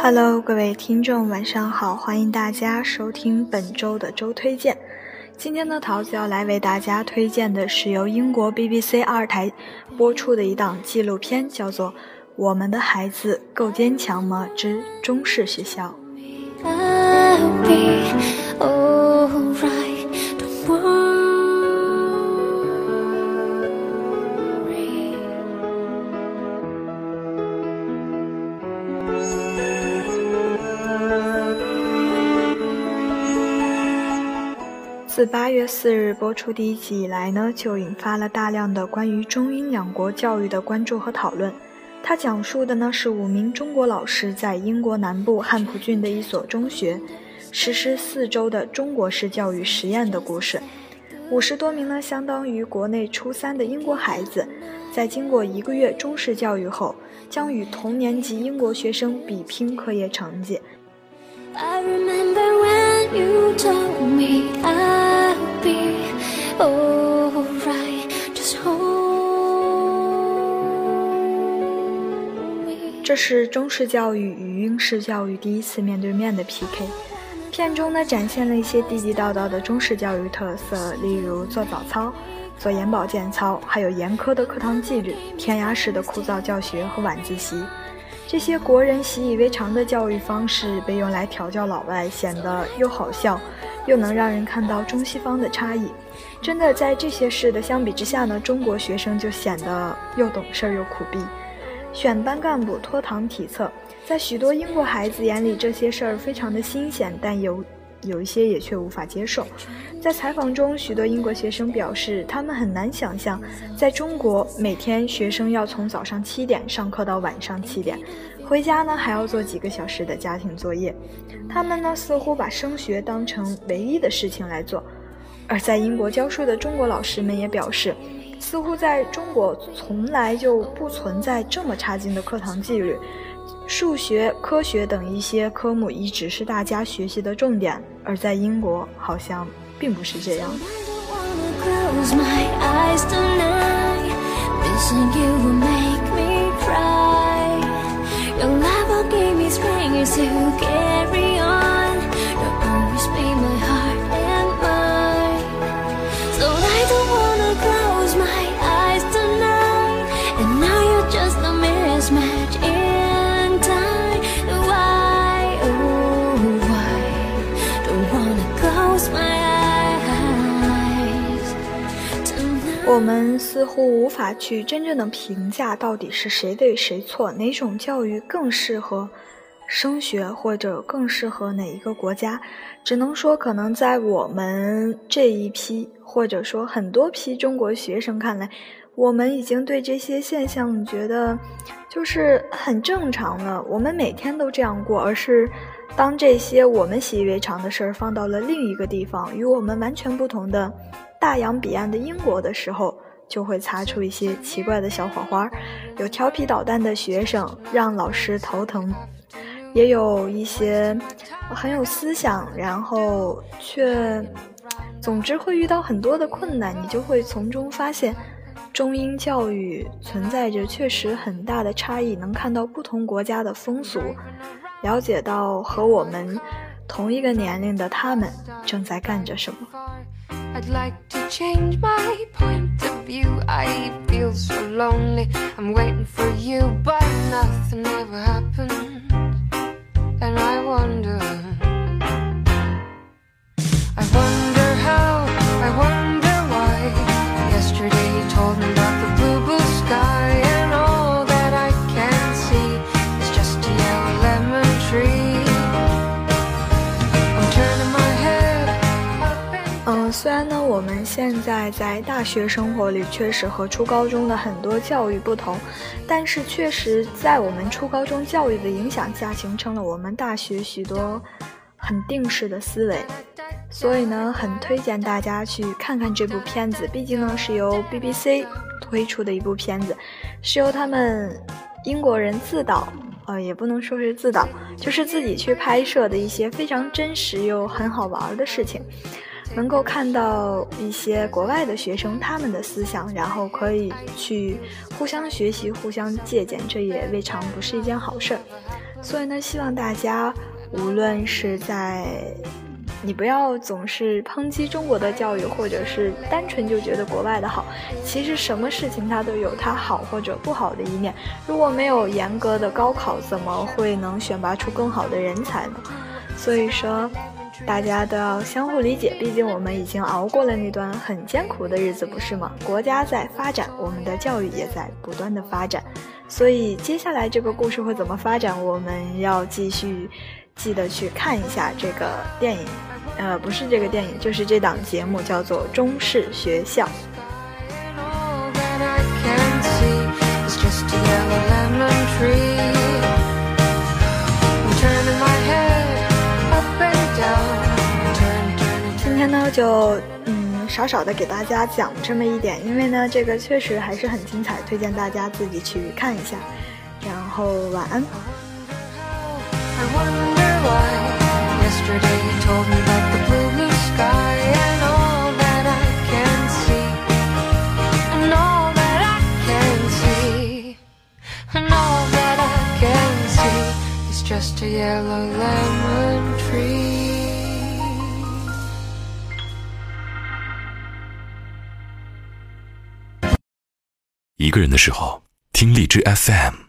Hello，各位听众，晚上好！欢迎大家收听本周的周推荐。今天呢，桃子要来为大家推荐的是由英国 BBC 二台播出的一档纪录片，叫做《我们的孩子够坚强吗之中式学校》。自八月四日播出第一集以来呢，就引发了大量的关于中英两国教育的关注和讨论。它讲述的呢是五名中国老师在英国南部汉普郡的一所中学实施四周的中国式教育实验的故事。五十多名呢，相当于国内初三的英国孩子，在经过一个月中式教育后，将与同年级英国学生比拼课业成绩。I remember when you told me I 这是中式教育与英式教育第一次面对面的 PK。片中呢，展现了一些地地道道的中式教育特色，例如做早操、做眼保健操，还有严苛的课堂纪律、填鸭式的枯燥教学和晚自习。这些国人习以为常的教育方式被用来调教老外，显得又好笑，又能让人看到中西方的差异。真的，在这些事的相比之下呢，中国学生就显得又懂事又苦逼。选班干部、拖堂体测，在许多英国孩子眼里，这些事儿非常的新鲜，但有有一些也却无法接受。在采访中，许多英国学生表示，他们很难想象，在中国每天学生要从早上七点上课到晚上七点，回家呢还要做几个小时的家庭作业。他们呢似乎把升学当成唯一的事情来做。而在英国教书的中国老师们也表示，似乎在中国从来就不存在这么差劲的课堂纪律，数学、科学等一些科目一直是大家学习的重点，而在英国好像。并不是这样。我们似乎无法去真正的评价到底是谁对谁错，哪种教育更适合升学，或者更适合哪一个国家？只能说，可能在我们这一批，或者说很多批中国学生看来，我们已经对这些现象觉得就是很正常了。我们每天都这样过，而是当这些我们习以为常的事儿放到了另一个地方，与我们完全不同的。大洋彼岸的英国的时候，就会擦出一些奇怪的小火花，有调皮捣蛋的学生让老师头疼，也有一些很有思想，然后却，总之会遇到很多的困难。你就会从中发现，中英教育存在着确实很大的差异，能看到不同国家的风俗，了解到和我们同一个年龄的他们正在干着什么。I'd like to And I wonder. 虽然呢。我们现在在大学生活里，确实和初高中的很多教育不同，但是确实在我们初高中教育的影响下，形成了我们大学许多很定式的思维。所以呢，很推荐大家去看看这部片子，毕竟呢是由 BBC 推出的一部片子，是由他们英国人自导，呃，也不能说是自导，就是自己去拍摄的一些非常真实又很好玩的事情。能够看到一些国外的学生他们的思想，然后可以去互相学习、互相借鉴，这也未尝不是一件好事儿。所以呢，希望大家无论是在。你不要总是抨击中国的教育，或者是单纯就觉得国外的好。其实什么事情它都有它好或者不好的一面。如果没有严格的高考，怎么会能选拔出更好的人才呢？所以说，大家都要相互理解。毕竟我们已经熬过了那段很艰苦的日子，不是吗？国家在发展，我们的教育也在不断的发展。所以接下来这个故事会怎么发展，我们要继续。记得去看一下这个电影，呃，不是这个电影，就是这档节目，叫做《中式学校》。今天呢，就嗯，少少的给大家讲这么一点，因为呢，这个确实还是很精彩，推荐大家自己去看一下。然后晚安。一个人的时候，听荔枝 FM。